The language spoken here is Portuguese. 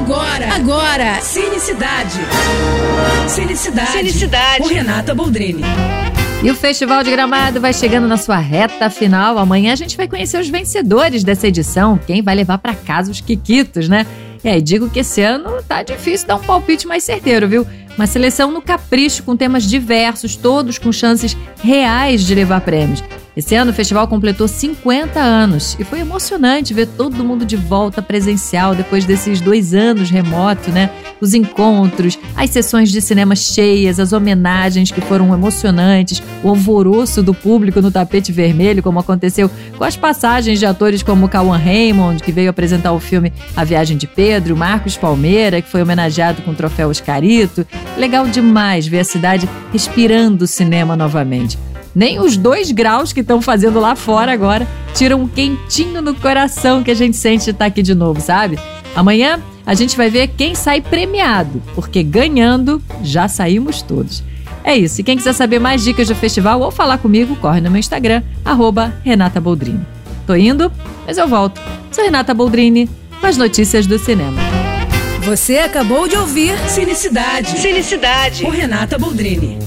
Agora, agora, Cinecidade. Cinecidade. Cinecidade. Com Renata Boldrini. E o Festival de Gramado vai chegando na sua reta final. Amanhã a gente vai conhecer os vencedores dessa edição, quem vai levar para casa os quiquitos, né? E aí, digo que esse ano tá difícil dar um palpite mais certeiro, viu? Uma seleção no capricho com temas diversos, todos com chances reais de levar prêmios. Esse ano o festival completou 50 anos e foi emocionante ver todo mundo de volta presencial depois desses dois anos remoto, né? Os encontros, as sessões de cinema cheias, as homenagens que foram emocionantes, o alvoroço do público no tapete vermelho, como aconteceu com as passagens de atores como Cauan Raymond, que veio apresentar o filme A Viagem de Pedro, Marcos Palmeira, que foi homenageado com o troféu Oscarito. Legal demais ver a cidade respirando o cinema novamente. Nem os dois graus que estão fazendo lá fora agora tiram um quentinho no coração que a gente sente de estar aqui de novo, sabe? Amanhã a gente vai ver quem sai premiado, porque ganhando já saímos todos. É isso. E quem quiser saber mais dicas do festival ou falar comigo, corre no meu Instagram, arroba Renata Boldrini. Tô indo, mas eu volto. Sou Renata Boldrini, com as notícias do cinema. Você acabou de ouvir Cinicidade. Cinicidade. Com Renata Boldrini.